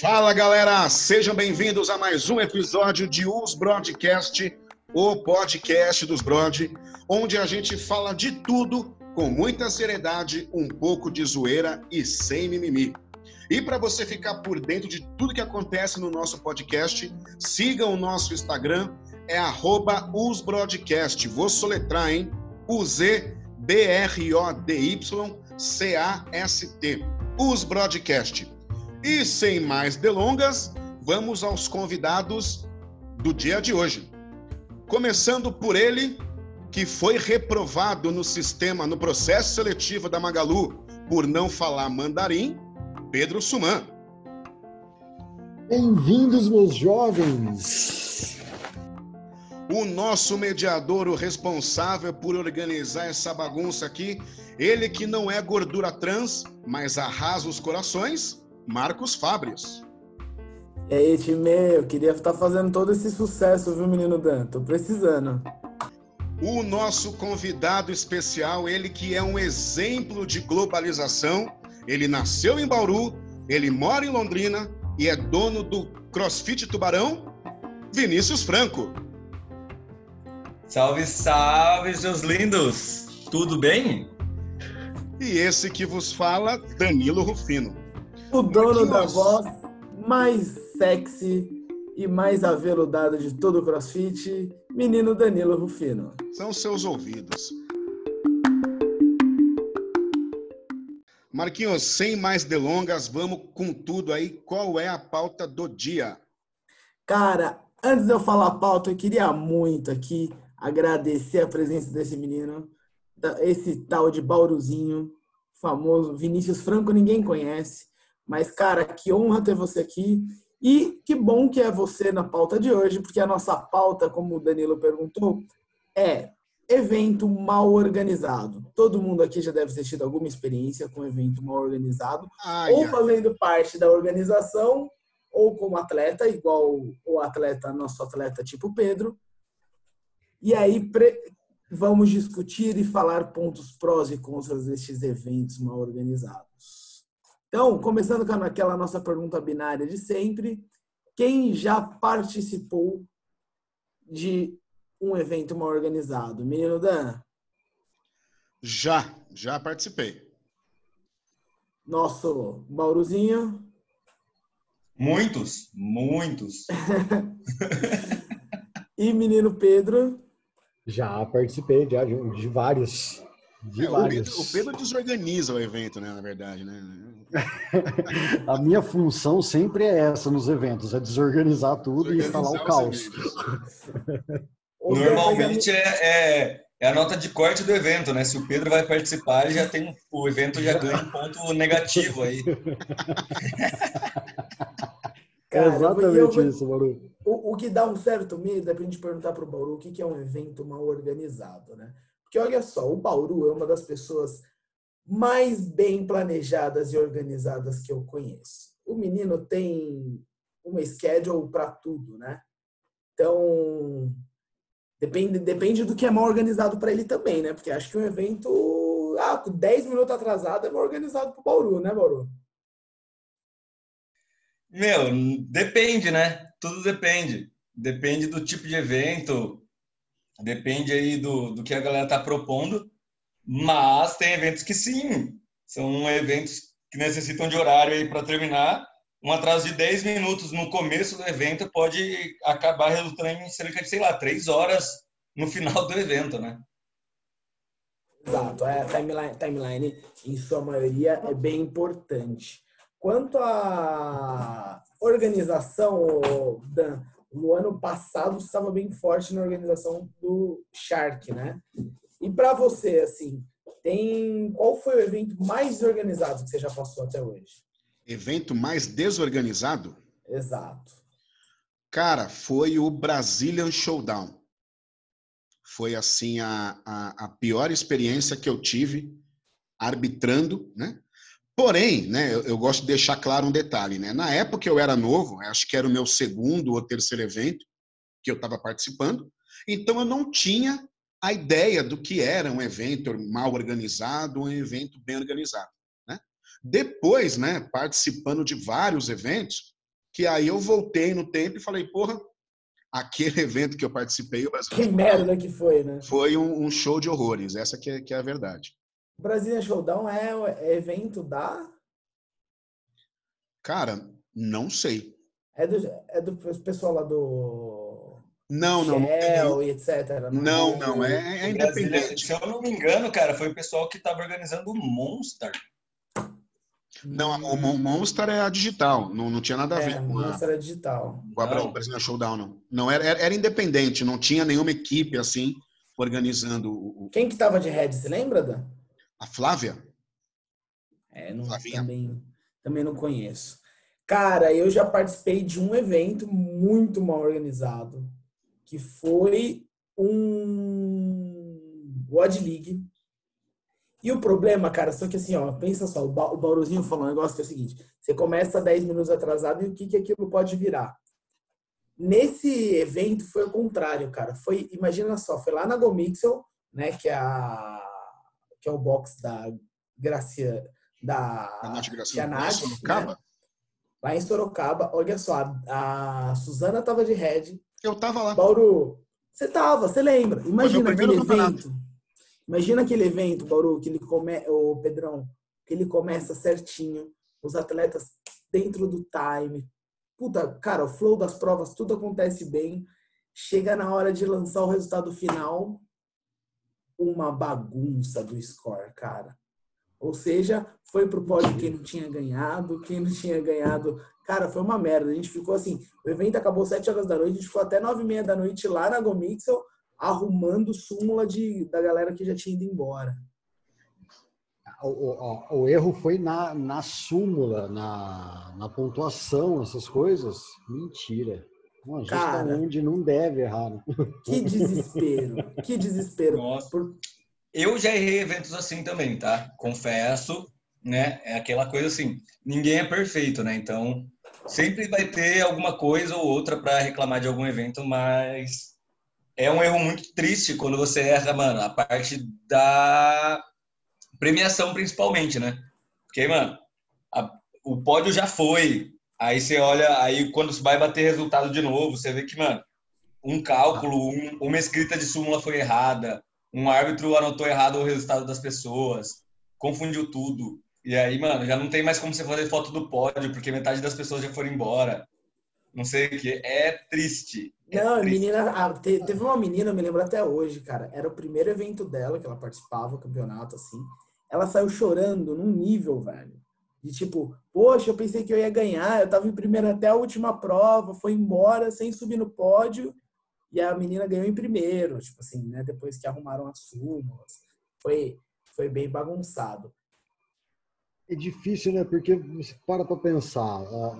Fala galera, sejam bem-vindos a mais um episódio de Os Broadcast, o podcast dos Brod, onde a gente fala de tudo com muita seriedade, um pouco de zoeira e sem mimimi. E para você ficar por dentro de tudo que acontece no nosso podcast, siga o nosso Instagram, é usbroadcast. Vou soletrar, hein? U-Z-B-R-O-D-Y-C-A-S-T. Os Broadcast. E sem mais delongas, vamos aos convidados do dia de hoje. Começando por ele, que foi reprovado no sistema, no processo seletivo da Magalu por não falar mandarim, Pedro Suman. Bem-vindos, meus jovens! O nosso mediador, o responsável por organizar essa bagunça aqui, ele que não é gordura trans, mas arrasa os corações, Marcos Fabres. E aí, time, eu queria estar fazendo todo esse sucesso, viu, menino Dan? Tô precisando. O nosso convidado especial, ele que é um exemplo de globalização, ele nasceu em Bauru, ele mora em Londrina e é dono do CrossFit Tubarão, Vinícius Franco. Salve, salve, seus lindos! Tudo bem? E esse que vos fala, Danilo Rufino. O dono da voz mais sexy e mais aveludado de todo o CrossFit, menino Danilo Rufino. São seus ouvidos. Marquinhos, sem mais delongas, vamos com tudo aí. Qual é a pauta do dia? Cara, antes de eu falar a pauta, eu queria muito aqui agradecer a presença desse menino, esse tal de Bauruzinho, famoso Vinícius Franco, ninguém conhece. Mas, cara, que honra ter você aqui. E que bom que é você na pauta de hoje, porque a nossa pauta, como o Danilo perguntou, é evento mal organizado. Todo mundo aqui já deve ter tido alguma experiência com evento mal organizado, ai, ou fazendo parte da organização, ou como atleta, igual o atleta, nosso atleta tipo Pedro. E aí vamos discutir e falar pontos prós e contras destes eventos mal organizados. Então, começando com aquela nossa pergunta binária de sempre, quem já participou de um evento mal organizado? Menino Dan? Já, já participei. Nosso Bauruzinho? Muitos, muitos. e menino Pedro? Já participei de, de vários. De é, vários. O Pedro, o Pedro desorganiza o evento, né? Na verdade, né? a minha função sempre é essa nos eventos, é desorganizar tudo desorganizar e falar o caos. Normalmente é, é, é, a nota de corte do evento, né? Se o Pedro vai participar, já tem o evento já ganha um ponto negativo aí. Cara, é exatamente eu, isso, Bauru. O, o, que dá um certo medo é pra gente perguntar pro Bauru o que, que é um evento mal organizado, né? Porque olha só, o Bauru é uma das pessoas mais bem planejadas e organizadas que eu conheço. O menino tem uma schedule para tudo, né? Então, depende, depende do que é mal organizado para ele também, né? Porque acho que um evento, ah, 10 minutos atrasado é mal organizado para o Bauru, né, Bauru? Meu, depende, né? Tudo depende. Depende do tipo de evento, depende aí do, do que a galera tá propondo. Mas tem eventos que sim, são eventos que necessitam de horário aí para terminar. Um atraso de 10 minutos no começo do evento pode acabar resultando em cerca de, sei lá, 3 horas no final do evento, né? Exato, é, a timeline, timeline, em sua maioria, é bem importante. Quanto à organização, Dan, no ano passado estava bem forte na organização do Shark, né? E para você, assim, tem qual foi o evento mais desorganizado que você já passou até hoje? Evento mais desorganizado? Exato. Cara, foi o Brazilian Showdown. Foi assim a, a, a pior experiência que eu tive arbitrando, né? Porém, né, eu, eu, gosto de deixar claro um detalhe, né? Na época eu era novo, acho que era o meu segundo ou terceiro evento que eu estava participando, então eu não tinha a ideia do que era um evento mal organizado, um evento bem organizado. Né? Depois, né, participando de vários eventos, que aí eu voltei no tempo e falei, porra, aquele evento que eu participei, Brasil. Que merda que foi, né? Foi um, um, show de horrores, essa que é, que é a verdade. O Brasília Showdown é, é evento da. Cara, não sei. É do, é do pessoal lá do. Não, não. Shell e etc. Não, não, é, é independente. Se eu não me engano, cara, foi o pessoal que estava organizando o Monster. Não, o Monster é a digital, não, não tinha nada a ver é, com a. Monster é digital. Com a Brasília Showdown, não. Não, era, era independente, não tinha nenhuma equipe assim organizando o. Quem que tava de head, você lembra, Dan? A Flávia? É, não, também, também não conheço. Cara, eu já participei de um evento muito mal organizado, que foi um WOD League. E o problema, cara, só que assim, ó, pensa só, o Bauruzinho falou um negócio que é o seguinte: você começa 10 minutos atrasado e o que, que aquilo pode virar? Nesse evento foi o contrário, cara. Foi, imagina só, foi lá na Gomixel, né, que é a que é o box da Gracia da a Nath Gracia, Nath, né? lá em Sorocaba. Olha só, a, a Suzana tava de head. Eu tava lá. Bauru, você tava, você lembra? Imagina aquele evento. Imagina aquele evento, Bauru, que ele come, o Pedrão, que ele começa certinho, os atletas dentro do time. Puta, cara, o flow das provas, tudo acontece bem. Chega na hora de lançar o resultado final, uma bagunça do score, cara. Ou seja, foi pro pódio quem não tinha ganhado, quem não tinha ganhado. Cara, foi uma merda. A gente ficou assim, o evento acabou sete horas da noite, a gente ficou até nove e meia da noite lá na Gomixel, arrumando súmula de, da galera que já tinha ido embora. O, o, o, erro foi na, na súmula, na, na pontuação, essas coisas. Mentira. Não, Cara, onde não deve errar. Né? Que desespero, que desespero. Nossa. Por, eu já errei eventos assim também, tá? Confesso, né? É aquela coisa assim, ninguém é perfeito, né? Então, sempre vai ter alguma coisa ou outra para reclamar de algum evento, mas é um erro muito triste quando você erra, mano, a parte da premiação principalmente, né? Porque, mano, a, o pódio já foi. Aí você olha, aí quando vai bater resultado de novo, você vê que, mano, um cálculo, um, uma escrita de súmula foi errada, um árbitro anotou errado o resultado das pessoas, confundiu tudo. E aí, mano, já não tem mais como você fazer foto do pódio, porque metade das pessoas já foram embora. Não sei o que. É triste. É não, triste. menina. Ah, teve uma menina, eu me lembro até hoje, cara. Era o primeiro evento dela que ela participava, o campeonato, assim. Ela saiu chorando num nível, velho. De tipo, poxa, eu pensei que eu ia ganhar, eu tava em primeiro até a última prova, foi embora sem subir no pódio e a menina ganhou em primeiro, tipo assim, né? Depois que arrumaram as súmulas. Foi, foi bem bagunçado. É difícil, né? Porque você para para pensar. A,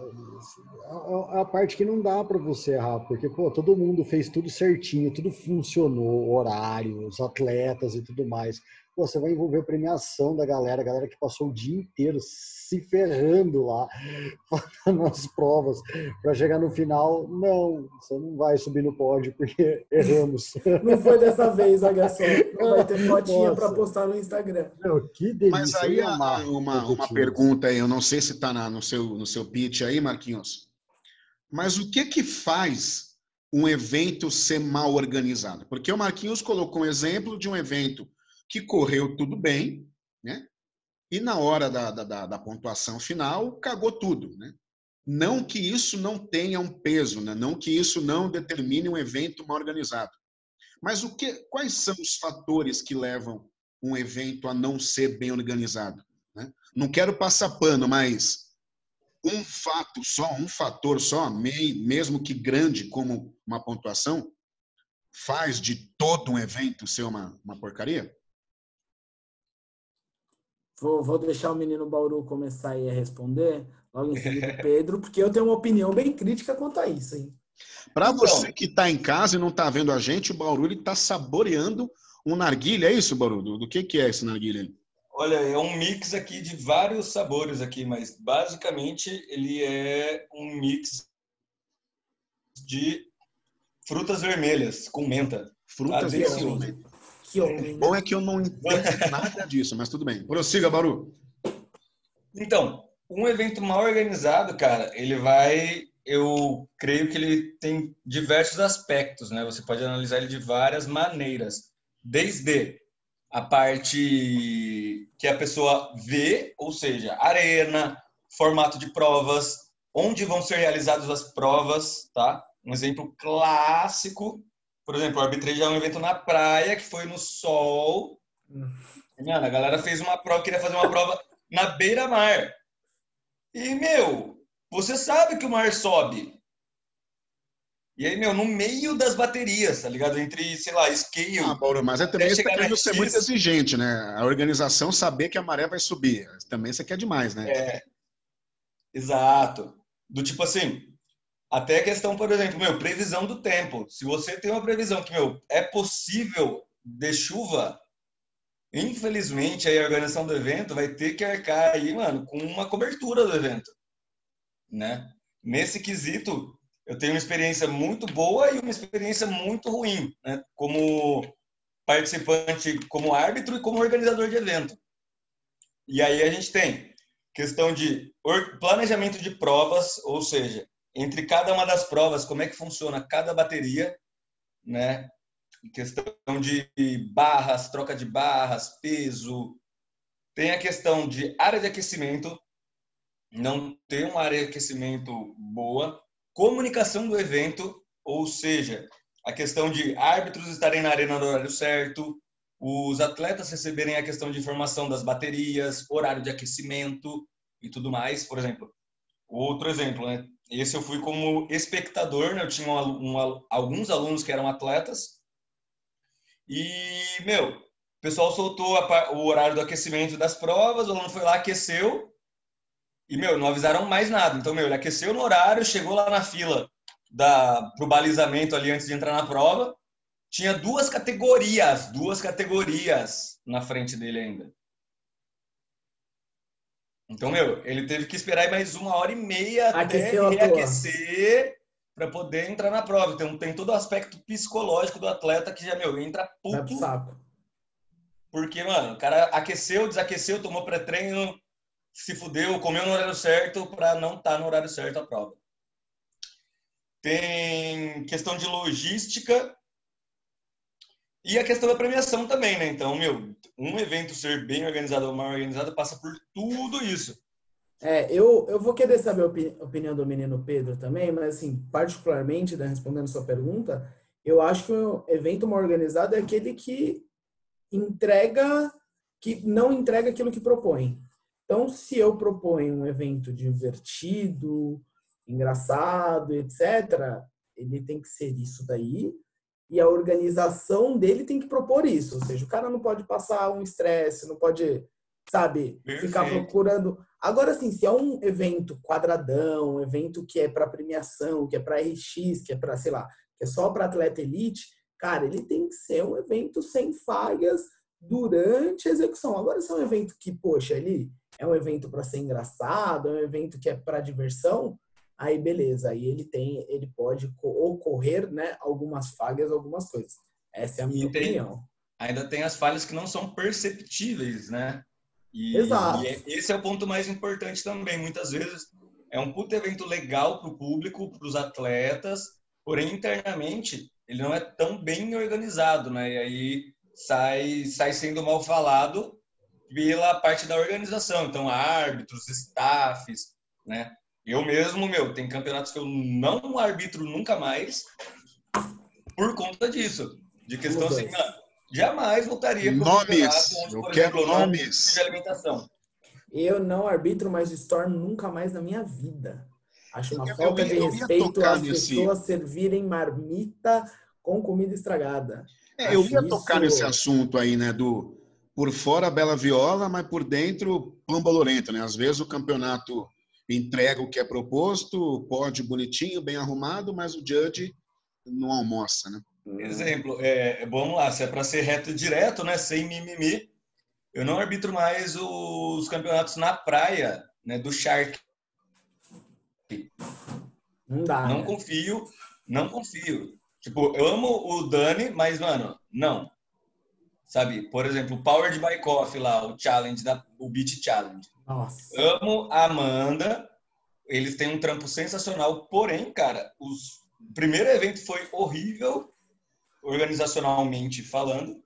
a, a, parte que não dá para você errar, porque pô, todo mundo fez tudo certinho, tudo funcionou, horário, os atletas e tudo mais. Pô, você vai envolver a premiação da galera, a galera que passou o dia inteiro se ferrando lá, fazendo as provas, para chegar no final, não, você não vai subir no pódio porque erramos. Não foi dessa vez, olha só. Vai ter fotinha para postar no Instagram. Meu, que delícia. Mas aí uma, uma, uma pergunta aí, eu não sei se está no seu, no seu pitch aí, Marquinhos, mas o que que faz um evento ser mal organizado? Porque o Marquinhos colocou um exemplo de um evento que correu tudo bem, né? E na hora da, da, da pontuação final, cagou tudo, né? Não que isso não tenha um peso, né? não que isso não determine um evento mal organizado. Mas o que, quais são os fatores que levam um evento a não ser bem organizado? Né? Não quero passar pano, mas um fato só, um fator só, mesmo que grande como uma pontuação, faz de todo um evento ser uma, uma porcaria? Vou, vou deixar o menino Bauru começar aí a responder, logo em seguida o Pedro, porque eu tenho uma opinião bem crítica quanto a isso, hein? Para então, você que está em casa e não está vendo a gente, o Bauru está saboreando um narguilha, é isso, Bauru? Do, do, que, que é esse narguilha? Olha, é um mix aqui de vários sabores aqui, mas basicamente ele é um mix de frutas vermelhas com menta. Frutas tá vermelhas. Que homem. O bom é que eu não entendo nada disso, mas tudo bem. Prossiga, Baru. Então, um evento mal organizado, cara, ele vai. Eu creio que ele tem diversos aspectos, né? Você pode analisar ele de várias maneiras. Desde a parte que a pessoa vê, ou seja, arena, formato de provas, onde vão ser realizadas as provas, tá? Um exemplo clássico, por exemplo, o arbitragem é um evento na praia que foi no sol. Mano, a galera fez uma prova, queria fazer uma prova na beira-mar. E, meu, você sabe que o mar sobe. E aí, meu, no meio das baterias, tá ligado? Entre, sei lá, scale. Ah, Paulo, mas é também você tá querendo ser muito exigente, né? A organização saber que a maré vai subir. Também você quer demais, né? É. Exato. Do tipo assim, até a questão, por exemplo, meu, previsão do tempo. Se você tem uma previsão que, meu, é possível de chuva, infelizmente a organização do evento vai ter que arcar aí, mano, com uma cobertura do evento, né? Nesse quesito, eu tenho uma experiência muito boa e uma experiência muito ruim, né? Como participante, como árbitro e como organizador de evento. E aí a gente tem questão de planejamento de provas, ou seja, entre cada uma das provas, como é que funciona cada bateria, né? Questão de barras, troca de barras, peso. Tem a questão de área de aquecimento, não ter uma área de aquecimento boa comunicação do evento, ou seja, a questão de árbitros estarem na arena no horário certo, os atletas receberem a questão de informação das baterias, horário de aquecimento e tudo mais. Por exemplo, outro exemplo, né? Esse eu fui como espectador, né? Eu tinha um, um, alguns alunos que eram atletas e, meu, o pessoal soltou a, o horário do aquecimento das provas, o aluno foi lá, aqueceu, e, meu, não avisaram mais nada. Então, meu, ele aqueceu no horário, chegou lá na fila da, pro balizamento ali antes de entrar na prova. Tinha duas categorias, duas categorias na frente dele ainda. Então, meu, ele teve que esperar mais uma hora e meia Aqueceu até reaquecer para poder entrar na prova. Então, tem todo o aspecto psicológico do atleta que já, meu, entra puto. saco. Porque, mano, o cara aqueceu, desaqueceu, tomou pré-treino, se fudeu, comeu no horário certo para não estar tá no horário certo a prova. Tem questão de logística e a questão da premiação também, né? Então, meu, um evento ser bem organizado ou mal organizado passa por tudo isso. É, eu, eu vou querer saber a opinião do menino Pedro também, mas assim, particularmente, né, respondendo sua pergunta, eu acho que o evento mal organizado é aquele que entrega, que não entrega aquilo que propõe. Então, se eu proponho um evento divertido, engraçado, etc., ele tem que ser isso daí. E a organização dele tem que propor isso. Ou seja, o cara não pode passar um estresse, não pode, sabe, Perfeito. ficar procurando. Agora, assim, se é um evento quadradão, um evento que é para premiação, que é para RX, que é para, sei lá, que é só para atleta elite, cara, ele tem que ser um evento sem falhas durante a execução. Agora, se é um evento que, poxa, ele é um evento para ser engraçado, é um evento que é para diversão, aí beleza, aí ele tem, ele pode ocorrer, né, algumas falhas, algumas coisas. Essa é a minha opinião. Ainda tem as falhas que não são perceptíveis, né? E, Exato. E é, esse é o ponto mais importante também. Muitas vezes é um puto evento legal para o público, para os atletas, porém internamente ele não é tão bem organizado, né? E aí sai, sai sendo mal falado pela parte da organização. Então, árbitros, staffs, né? Eu mesmo, meu, tem campeonatos que eu não arbitro nunca mais por conta disso. De questão assim, mano, jamais voltaria para Nomes, onde, eu quero exemplo, nomes. De alimentação. Eu não arbitro mais Storm nunca mais na minha vida. Acho uma eu, falta eu, eu, de respeito as nesse... pessoas servirem marmita com comida estragada. É, eu ia tocar nesse assunto aí, né, do por fora bela viola, mas por dentro pamba lorenta, né? Às vezes o campeonato entrega o que é proposto, pode bonitinho, bem arrumado, mas o judge não almoça, né? Exemplo, é, vamos lá, se é para ser reto e direto, né, sem mimimi, eu não arbitro mais os campeonatos na praia, né, do Shark. Não dá. Não né? confio, não confio. Tipo, eu amo o Dani, mas, mano, não. Sabe? Por exemplo, o Power de Bike Off lá, o challenge, da, o Beat Challenge. Nossa. Amo a Amanda. Eles têm um trampo sensacional. Porém, cara, os... o primeiro evento foi horrível, organizacionalmente falando.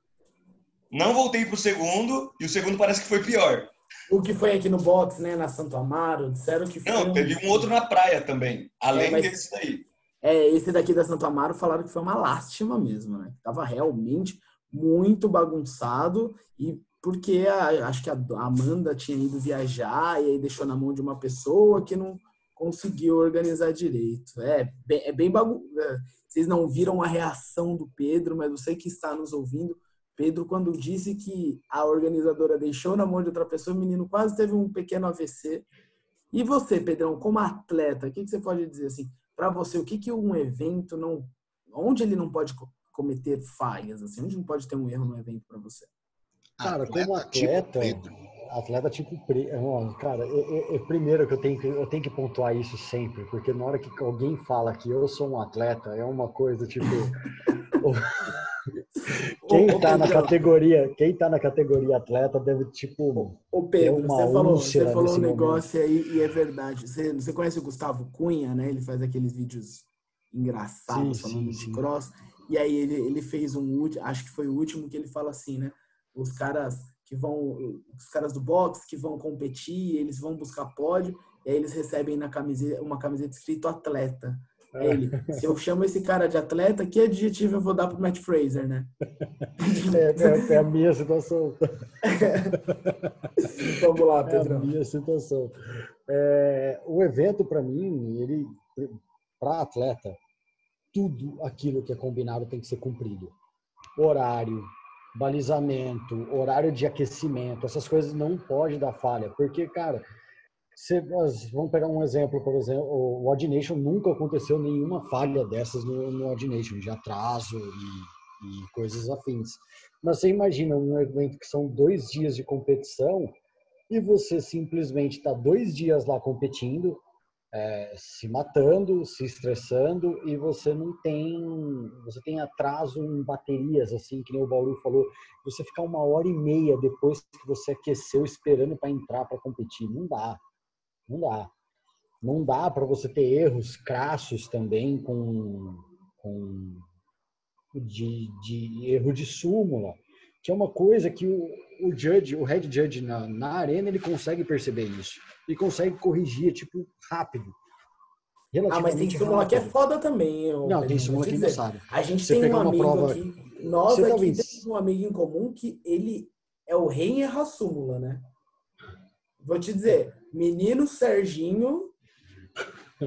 Não voltei pro segundo, e o segundo parece que foi pior. O que foi aqui no box, né, na Santo Amaro, disseram que foi. Não, teve um outro na praia também, além É, mas- desse daí. É, esse daqui da Santo Amaro falaram que foi uma lástima mesmo, né? Tava realmente muito bagunçado e porque a- acho que a Amanda tinha ido viajar e aí deixou na mão de uma pessoa que não conseguiu organizar direito. É, bem- é bem bagun... é, Vocês não viram a reação do Pedro, mas você que está nos ouvindo, Pedro, quando disse que a organizadora deixou na mão de outra pessoa, o menino quase teve um pequeno AVC. E você, Pedrão, como atleta, o que, que você pode dizer assim? Para você, o que, que um evento não. Onde ele não pode co- cometer falhas? Assim? Onde não pode ter um erro no evento para você? Cara, como tipo atleta, Pedro. atleta tipo ó, cara, é, é- é primeiro que eu tenho que eu tenho que pontuar isso sempre, porque na hora que alguém fala que eu sou um atleta, é uma coisa tipo quem tá na categoria, quem tá na categoria atleta deve tipo Ô Pedro, você falou, você falou um negócio aí e é verdade. Você, você conhece o Gustavo Cunha, né? Ele faz aqueles vídeos engraçados Sim, falando sim, de sim. cross. E aí ele, ele fez um último, acho que foi o último que ele fala assim, né? Os caras que vão, os caras do boxe que vão competir, eles vão buscar pódio, e aí eles recebem na camiseta, uma camiseta escrito atleta. Aí ele, se eu chamo esse cara de atleta, que adjetivo eu vou dar pro Matt Fraser, né? é, é- é a minha situação. Vamos lá, É a minha situação. É, o evento, para mim, ele para atleta, tudo aquilo que é combinado tem que ser cumprido. Horário, balizamento, horário de aquecimento, essas coisas não pode dar falha, porque, cara, você, nós- vamos pegar um exemplo, por exemplo, o Odd Nation nunca aconteceu nenhuma falha dessas no, no de atraso e, e coisas afins. Mas você imagina um evento que são dois dias de competição e você simplesmente está dois dias lá competindo, é, se matando, se estressando e você não tem, você tem atraso em baterias, assim, que nem o Bauru falou, você ficar uma hora e meia depois que você aqueceu esperando para entrar para competir, não dá, não dá. Não dá para você ter erros crassos também com, com de, de erro de súmula, que é uma coisa que o, o judge, o head judge na, na arena, ele consegue perceber isso. E consegue corrigir, tipo, rápido. Ah, mas tem súmula que é foda também. ô, Não, tem súmula que não sabe. A gente Você tem um amigo prova- aqui, nós Você tá aqui vendo? temos um amigo em comum que ele é o rei em errar súmula, né? Vou te dizer, menino Serginho,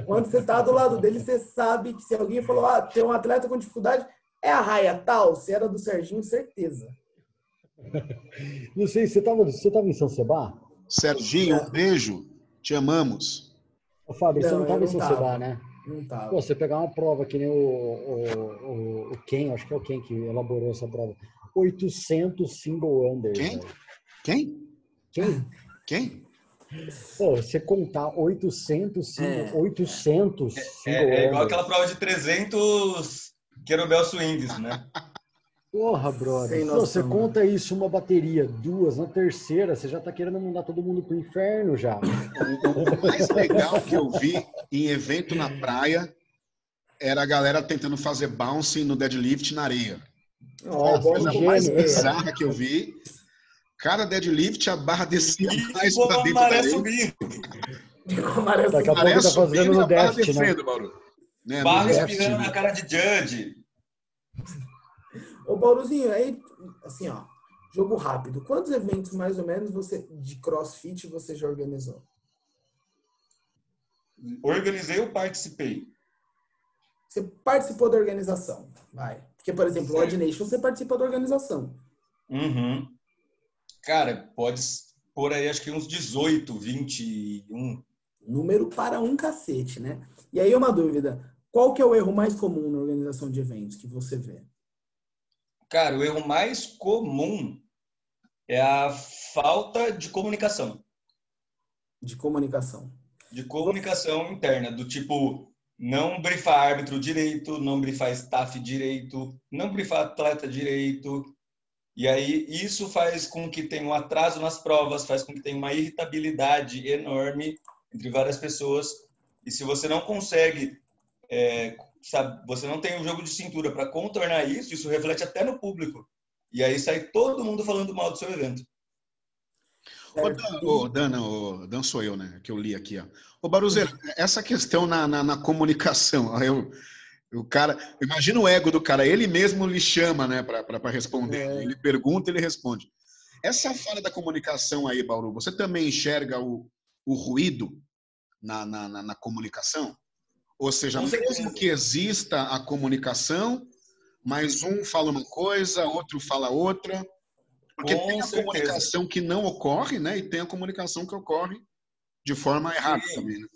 quando você tá do lado dele, você sabe que se alguém falou, ah, tem um atleta com dificuldade, é a raia tal, se era do Serginho, certeza. Não sei, você estava você tava em São Sebá? Serginho, um beijo. Te amamos. Ô, Fábio, você Não, não eu estava não em São tava. Sebá, né? Não tava. Pô, você pegar uma prova que nem o, o, o, o Ken, acho que é o Ken que elaborou essa prova. 800 single under. Quem? Quem? Quem? Quem? Pô, você contar 800 single, É. 800 single É, é igual under. aquela prova de 300 Querobel Swings, né? Porra, brother. Noção, você né? conta isso uma bateria, duas, na terceira, você já tá querendo mandar todo mundo pro inferno já. O, mais legal que eu vi em evento na praia era a galera tentando fazer bounce no deadlift na areia. Ó, a coisa gênio, mais bizarra que eu vi. Cada deadlift, a barra descia mais E pra a dentro da maré areia. subindo. Amarelo Daqui a pouco Maré tá fazendo subindo no Deft, né? Né? no Barra Deft. espirando na cara de Judge. Ô, Bauruzinho, aí, assim, ó, jogo rápido. Quantos eventos, mais ou menos, você de crossfit você já organizou? Organizei ou participei? Você participou da organização, vai. Porque, por exemplo, o Odd Nation, você participa da organização. Uhum. Cara, pode por aí acho que uns 18, 21. Número para um cacete, né? E aí, uma dúvida. Qual que é o erro mais comum na organização de eventos que você vê? Cara, o erro mais comum é a falta de comunicação. De comunicação. De comunicação interna, do tipo, não brifar árbitro direito, não brifar staff direito, não brifar atleta direito. E aí isso faz com que tenha um atraso nas provas, faz com que tenha uma irritabilidade enorme entre várias pessoas. E se você não consegue, é, sabe, você não tem um jogo de cintura para contornar isso, isso reflete até no público. E aí sai todo mundo falando mal do seu evento. Ô, Dan, ô, Dan, ô, Dan sou eu, né? Que eu li aqui, ó. Ô, Baruzeiro, essa questão na, na, na comunicação, eu, o cara, imagina o ego do cara, ele mesmo lhe chama, né, para responder. É. Ele pergunta, ele responde. Essa falha da comunicação aí, Bauru, você também enxerga o, o ruído na, na, na, na comunicação? Ou seja, mesmo que exista a comunicação, mas um fala uma coisa, outro fala outra, porque Com tem a certeza. comunicação que não ocorre, né? E tem a comunicação que ocorre de forma errada Sim. também. Né?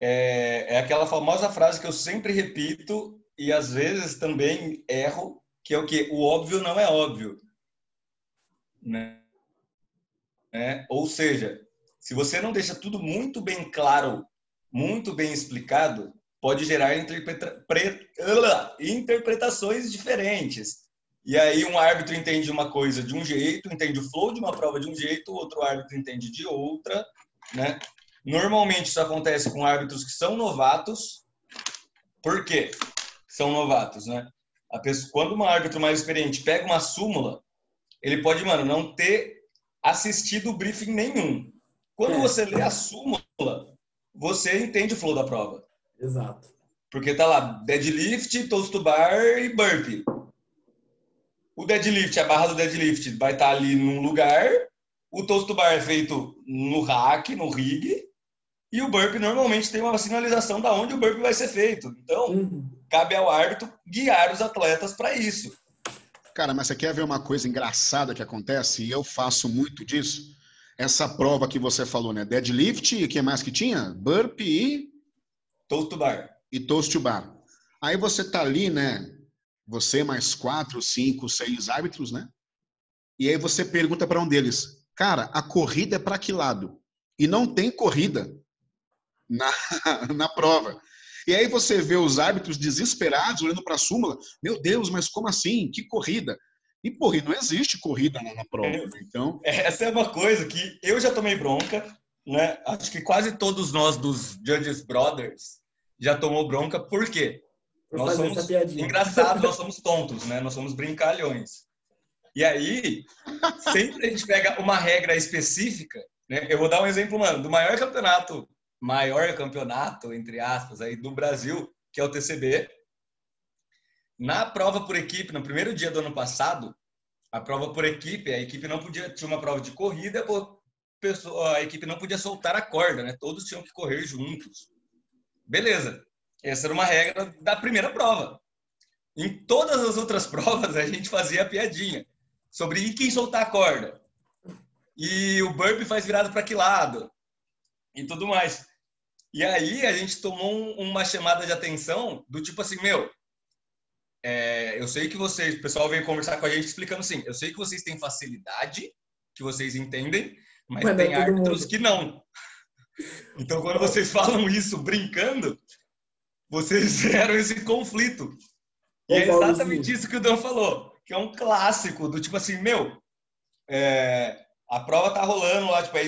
É, é aquela famosa frase que eu sempre repito e às vezes também erro, que é o que o óbvio não é óbvio, né? É, ou seja, se você não deixa tudo muito bem claro, muito bem explicado, pode gerar interpreta interpretações diferentes. E aí um árbitro entende uma coisa de um jeito, entende o flow de uma prova de um jeito, outro árbitro entende de outra, né? Normalmente isso acontece com árbitros que são novatos. Por quê? São novatos, né? A pessoa, quando um árbitro mais experiente pega uma súmula, ele pode, mano, não ter assistido briefing nenhum. Quando é. você lê a súmula, você entende o flow da prova. Exato. Porque tá lá deadlift, toast to bar e burpee. O deadlift, a barra do deadlift vai estar tá ali num lugar. O toast to bar é feito no rack, no rig. E o burpee normalmente tem uma sinalização da onde o burpee vai ser feito. Então, uhum. cabe ao árbitro guiar os atletas para isso. Cara, mas você quer ver uma coisa engraçada que acontece? E eu faço muito disso. Essa prova que você falou, né? Deadlift e o que mais que tinha? Burpee e... Toast to bar. E toast to bar. Aí você tá ali, né? Você mais quatro, cinco, seis árbitros, né? E aí você pergunta para um deles, cara, a corrida é para que lado? E não tem corrida na, na prova. E aí você vê os árbitros desesperados olhando para a súmula. Meu Deus, mas como assim? Que corrida? E, porra, não existe corrida na, na prova. Né? Então... Essa é uma coisa que eu já tomei bronca, né? Acho que quase todos nós dos Judges Brothers já tomou bronca. Por quê? Por nós somos engraçados, nós somos tontos, né? Nós somos brincalhões. E aí, sempre a gente pega uma regra específica, né? Eu vou dar um exemplo, mano, do maior campeonato, maior campeonato, entre aspas, aí do Brasil, que é o TCB. Na prova por equipe, no primeiro dia do ano passado, a prova por equipe, a equipe não podia, tinha uma prova de corrida, a equipe não podia soltar a corda, né? Todos tinham que correr juntos. Beleza. Essa era uma regra da primeira prova. Em todas as outras provas, a gente fazia a piadinha sobre quem soltar a corda. E o burpee faz virado para que lado? E tudo mais. E aí a gente tomou uma chamada de atenção do tipo assim, meu, é, eu sei que vocês, o pessoal veio conversar com a gente explicando assim, eu sei que vocês têm facilidade, que vocês entendem, mas, mas tem árbitros que não. Então, quando vocês falam isso brincando, vocês geram esse conflito. E é exatamente isso que o Dan falou, que é um clássico do tipo assim, meu, é, a prova tá rolando lá, tipo, é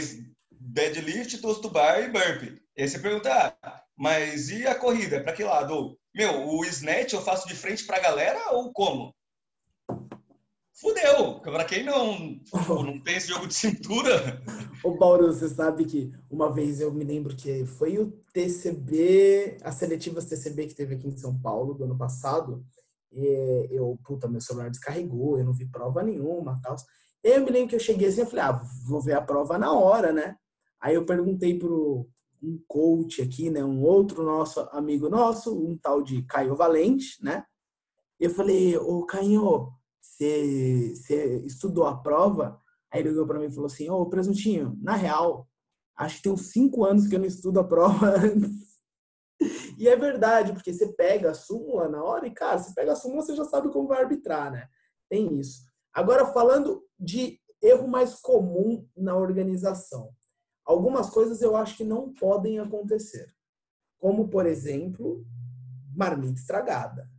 deadlift, toast bar e burpee. E aí você pergunta, ah, mas e a corrida? Para que lado? Meu, o snatch eu faço de frente para a galera ou como? Fudeu! Para quem não, não tem esse jogo de cintura. Ô, Paulo, você sabe que uma vez eu me lembro que foi o TCB, as seletivas TCB que teve aqui em São Paulo do ano passado. E eu, puta, meu celular descarregou, eu não vi prova nenhuma tal. Eu me lembro que eu cheguei assim, eu falei, ah, vou ver a prova na hora, né? Aí eu perguntei pro um coach aqui, né? Um outro nosso amigo nosso, um tal de Caio Valente, né? Eu falei, ô Caio, você, estudou a prova? Aí ele olhou para mim e falou assim, ô Presuntinho, na real, acho que tem uns cinco anos que eu não estudo a prova antes. E é verdade, porque você pega a súmula na hora e, cara, você pega a súmula, você já sabe como vai arbitrar, né? Tem isso. Agora, falando de erro mais comum na organização. Algumas coisas eu acho que não podem acontecer. Como, por exemplo, marmita estragada.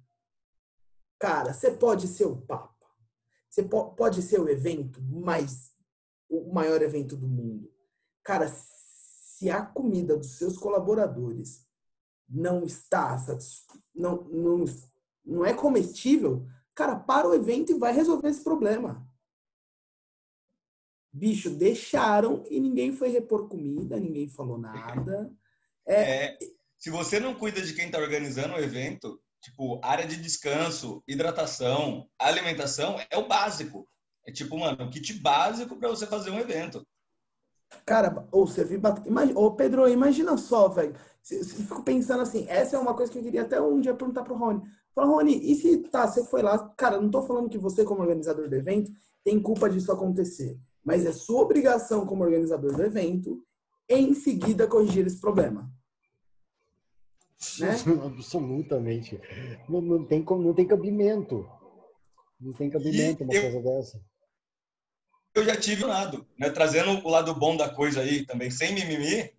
Cara, você pode ser o papa. Você pode ser o evento mais o maior evento do mundo. Cara, se a comida dos seus colaboradores não está não, não, não é comestível, cara, para o evento e vai resolver esse problema. Bicho, deixaram e ninguém foi repor comida, ninguém falou nada. É, é se você não cuida de quem está organizando o evento, tipo, área de descanso, hidratação, alimentação, é o básico. É tipo, mano, um kit básico para você fazer um evento. Cara, ou você viu. Imagina, ô Pedro, imagina só, velho. Fico pensando assim, essa é uma coisa que eu queria até um dia perguntar pro Rony. Fala, Rony, e se tá, você foi lá, cara, não tô falando que você, como organizador do evento, tem culpa disso acontecer. Mas é sua obrigação como organizador do evento, em seguida, corrigir esse problema. Né? Absolutamente. Não, não, tem, não tem cabimento. Não tem cabimento e uma eu, coisa dessa. Eu já tive um lado, né? Trazendo o lado bom da coisa aí também, sem mimimi,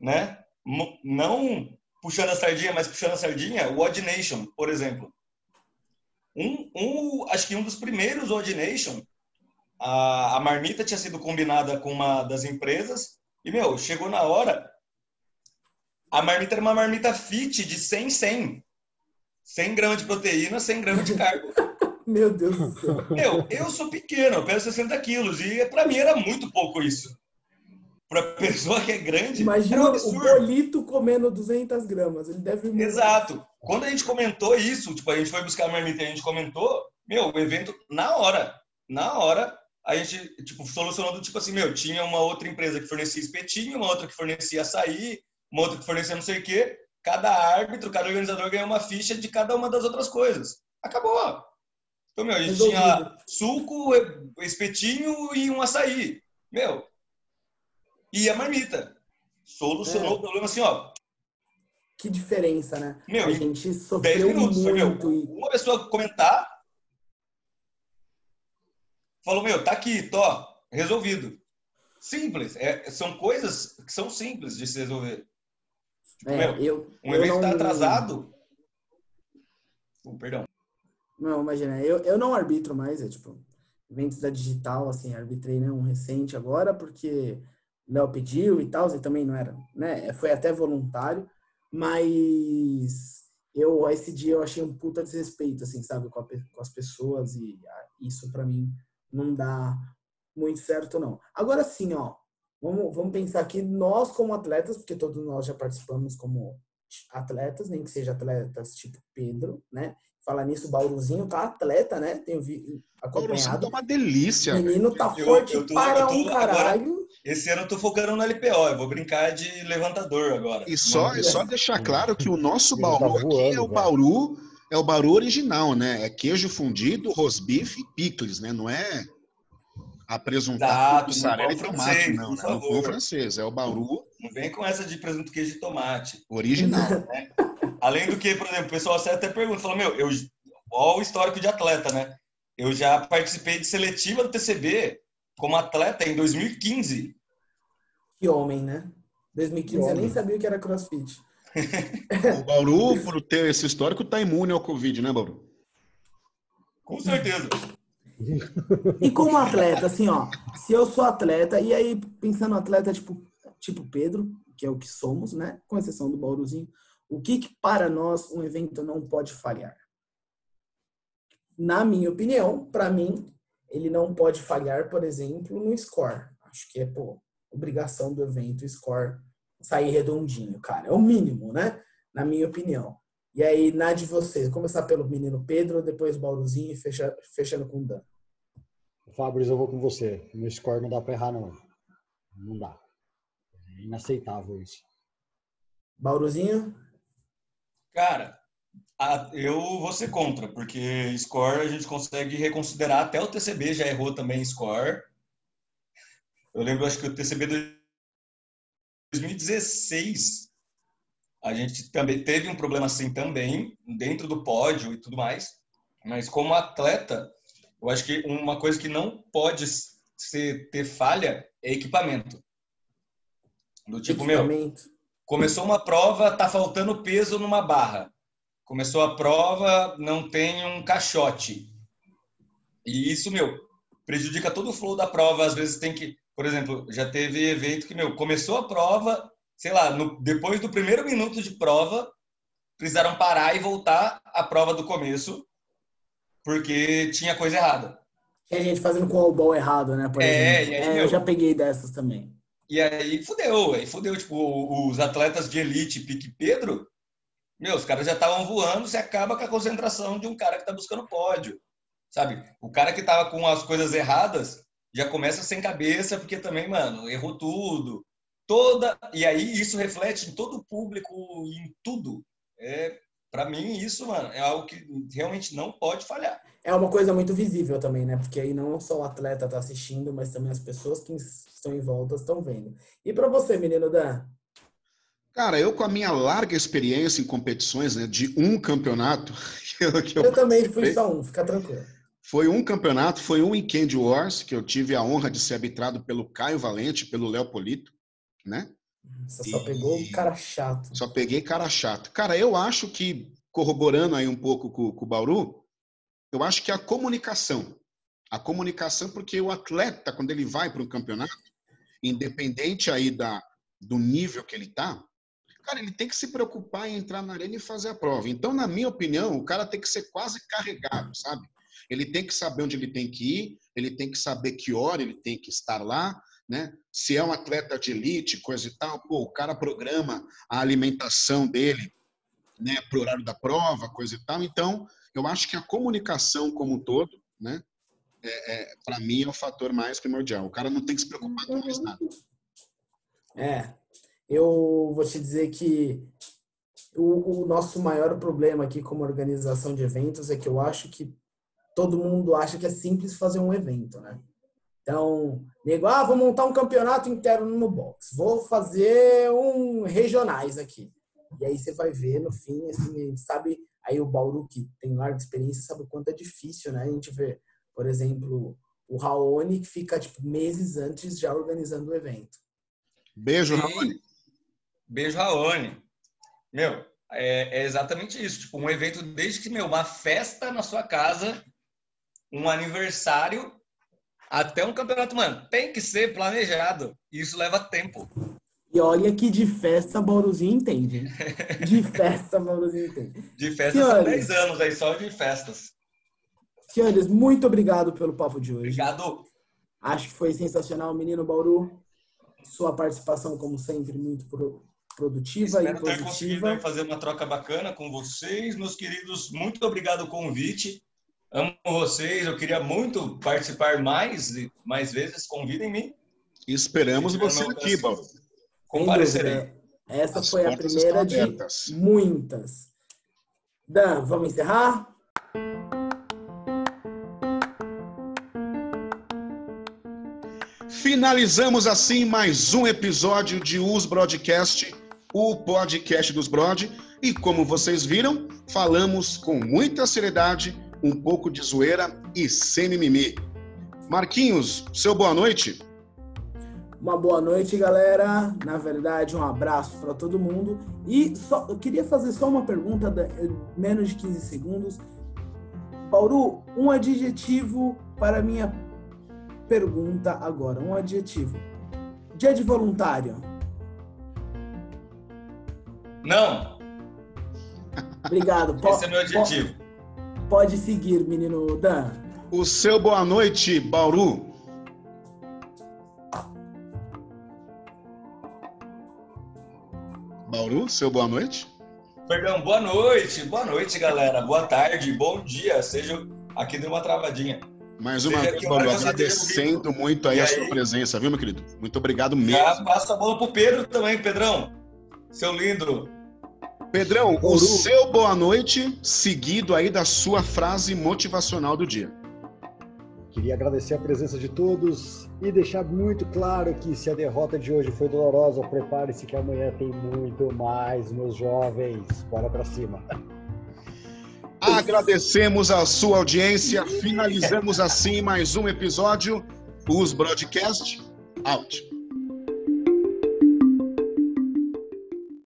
né? Não puxando a sardinha, mas puxando a sardinha, o Odd Nation, por exemplo. Um, um, acho que um dos primeiros Odd Nation, a, a marmita tinha sido combinada com uma das empresas e, meu, chegou na hora, a marmita era uma marmita fit de 100 100. 100 gramas de proteína, 100 gramas de carbo. Meu Deus do céu. Meu, eu sou pequeno, eu peso 60 quilos e para mim era muito pouco isso. Para pessoa que é grande, Imagina um o Bolito comendo 200 gramas. Ele deve Exato. Quando a gente comentou isso, tipo, a gente foi buscar a marmita e a gente comentou, meu, o evento, na hora, na hora, a gente, tipo, solucionou do tipo assim, meu, tinha uma outra empresa que fornecia espetinho, uma outra que fornecia açaí, uma outra que fornecia não sei o quê. Cada árbitro, cada organizador ganhou uma ficha de cada uma das outras coisas. Acabou. Então, meu, a gente Resolvido. tinha suco, espetinho e um açaí. Meu. E a marmita. Solucionou é. o problema assim, ó. Que diferença, né? Meu, a gente sofreu minutos, muito. Meu, uma pessoa comentar falou, meu, tá aqui, tô, resolvido. Simples. É, são coisas que são simples de se resolver. Tipo, é, meu, eu, um eu evento está atrasado. Oh, perdão. Não, imagina, eu, eu não arbitro mais, é tipo, eventos da digital, assim, arbitrei né, um recente agora, porque Léo pediu e tal, e também não era, né, foi até voluntário, mas eu, esse dia eu achei um puta desrespeito, assim, sabe, com, a, com as pessoas, e isso para mim não dá muito certo, não. Agora sim, ó, vamos, vamos pensar aqui, nós como atletas, porque todos nós já participamos como atletas, nem que seja atletas tipo Pedro, né? Falar nisso, o Bauruzinho tá atleta, né? Tenho vi, acompanhado. tá uma delícia. O menino tá eu, forte eu tô, para tô, um caralho. Agora, esse ano eu tô focando no LPO, eu vou brincar de levantador agora. E só, é só deixar claro que o nosso Bauru tá voando, aqui é o Bauru, é o Bauru original, né? É queijo fundido, rosbife e picles, né? Não é apresuntado, mussarela e tomate, não. Né? Não for francês, é o Bauru. Não vem com essa de presunto, queijo e tomate. Original. Né? Além do que, por exemplo, o pessoal até pergunta, fala, meu, eu, olha o histórico de atleta, né? Eu já participei de seletiva do TCB como atleta em 2015. Que homem, né? 2015 eu nem sabia o que era crossfit. o Bauru, por ter esse histórico, tá imune ao Covid, né, Bauru? Com certeza. E como atleta, assim, ó, se eu sou atleta, e aí pensando atleta tipo, tipo Pedro, que é o que somos, né? Com exceção do Bauruzinho, o que, que para nós um evento não pode falhar? Na minha opinião, para mim, ele não pode falhar, por exemplo, no score. Acho que é, pô, obrigação do evento, score sair redondinho, cara. É o mínimo, né? Na minha opinião. E aí, na de vocês, começar pelo menino Pedro, depois o Bauruzinho e fecha, fechando com o Dan. Fabrício, eu vou com você. No score não dá para errar, não. Não dá. É inaceitável isso. Bauruzinho? Cara, eu vou ser contra, porque score a gente consegue reconsiderar, até o TCB já errou também score. Eu lembro, acho que o TCB de 2016, a gente também teve um problema assim também, dentro do pódio e tudo mais. Mas como atleta, eu acho que uma coisa que não pode ser, ter falha é equipamento. Do tipo, equipamento. meu, começou uma prova, tá faltando peso numa barra Começou a prova, não tem um caixote. E isso, meu, prejudica todo o flow da prova. Às vezes tem que, por exemplo, já teve evento que, meu, começou a prova, sei lá, no, depois do primeiro minuto de prova, precisaram parar e voltar a prova do começo, porque tinha coisa errada. Tem gente fazendo com o ball errado, né? Por É, exemplo. e aí, É, eu já peguei dessas também. E aí fudeu, aí fudeu. Tipo, os atletas de elite, pique Pedro, meu, os caras já estavam voando, você acaba com a concentração de um cara que tá buscando pódio, sabe? O cara que tava com as coisas erradas já começa sem cabeça, porque também, mano, errou tudo. Toda. E aí isso reflete em todo o público, em tudo. É, para mim, isso, mano, é algo que realmente não pode falhar. É uma coisa muito visível também, né? Porque aí não só o atleta tá assistindo, mas também as pessoas que estão em volta estão vendo. E para você, menino Dan? Cara, eu com a minha larga experiência em competições, né, de um campeonato, que eu, que eu Eu também fui só um, fica tranquilo. foi um campeonato, foi um Weekend Wars, que eu tive a honra de ser arbitrado pelo Caio Valente, pelo Léo Polito, né? Você só E- pegou um cara chato. Só peguei cara chato. Cara, eu acho que, corroborando aí um pouco com, com o Bauru, eu acho que a comunicação. A comunicação, porque o atleta, quando ele vai para um campeonato, independente aí da, do nível que ele tá, cara, ele tem que se preocupar em entrar na arena e fazer a prova. Então, na minha opinião, o cara tem que ser quase carregado, sabe? Ele tem que saber onde ele tem que ir, ele tem que saber que hora ele tem que estar lá, né? Se é um atleta de elite, coisa e tal, pô, o cara programa a alimentação dele, né, pro horário da prova, coisa e tal. Então, eu acho que a comunicação como um todo, né, é, para mim é o fator mais primordial. O cara não tem que se preocupar com mais nada. É, eu vou te dizer que o, o nosso maior problema aqui como organização de eventos é que eu acho que todo mundo acha que é simples fazer um evento, né? Então, nego, ah, vou montar um campeonato interno no box, vou fazer um regionais aqui. E aí você vai ver no fim, assim, a gente sabe, aí o Bauru que tem larga experiência sabe o quanto é difícil, né? A gente vê, por exemplo, o Raoni que fica tipo meses antes já organizando o evento. Beijo. Raoni. Beijo, Raoni. Meu, é, é exatamente isso. Tipo, um evento desde que, meu, uma festa na sua casa, um aniversário, até um campeonato, mano, tem que ser planejado. Isso leva tempo. E olha que de festa Bauruzinho entende. De festa Bauruzinho entende. De festa são Senhores. 10 anos aí, só de festas. Senhores, muito obrigado pelo papo de hoje. Obrigado. Acho que foi sensacional, menino Bauru. Sua participação, como sempre, muito pro- produtiva Espero e ter conseguido positiva. fazer uma troca bacana com vocês, meus queridos. Muito obrigado o convite. Amo vocês. Eu queria muito participar mais, mais vezes. Convidem-me. Esperamos você aqui, Bauru. Sem Comparecerei. Essa As foi a primeira de abertas. muitas. Dan, vamos encerrar? Finalizamos assim mais um episódio de Us Broadcast, o podcast dos Brod. E como vocês viram, falamos com muita seriedade, um pouco de zoeira e sem mimimi. Marquinhos, seu boa noite. Uma boa noite, galera. Na verdade, um abraço para todo mundo. E só, eu queria fazer só uma pergunta, da- menos de 15 segundos. Bauru, um adjetivo para a minha pergunta agora. Um adjetivo. Dia de voluntário. Não, Obrigado. Po- esse é meu objetivo. Po- pode seguir, menino Dan. O seu boa noite, Bauru. Bauru, seu boa noite. Perdão, boa noite. Boa noite, galera. Boa tarde, bom dia. Seja aqui deu uma travadinha. Mais uma Seja vez, Bauru, você agradecendo muito aí E a aí? sua presença, viu, meu querido? Muito obrigado Já mesmo. passa a bola pro Pedro também, Pedrão. Seu lindo. Pedrão, o seu boa noite, seguido aí da sua frase motivacional do dia. Queria agradecer a presença de todos e deixar muito claro que se a derrota de hoje foi dolorosa, prepare-se que amanhã tem muito mais, meus jovens. Bora pra cima. Agradecemos a sua audiência. Finalizamos assim mais um episódio. Os Broadcast. Out.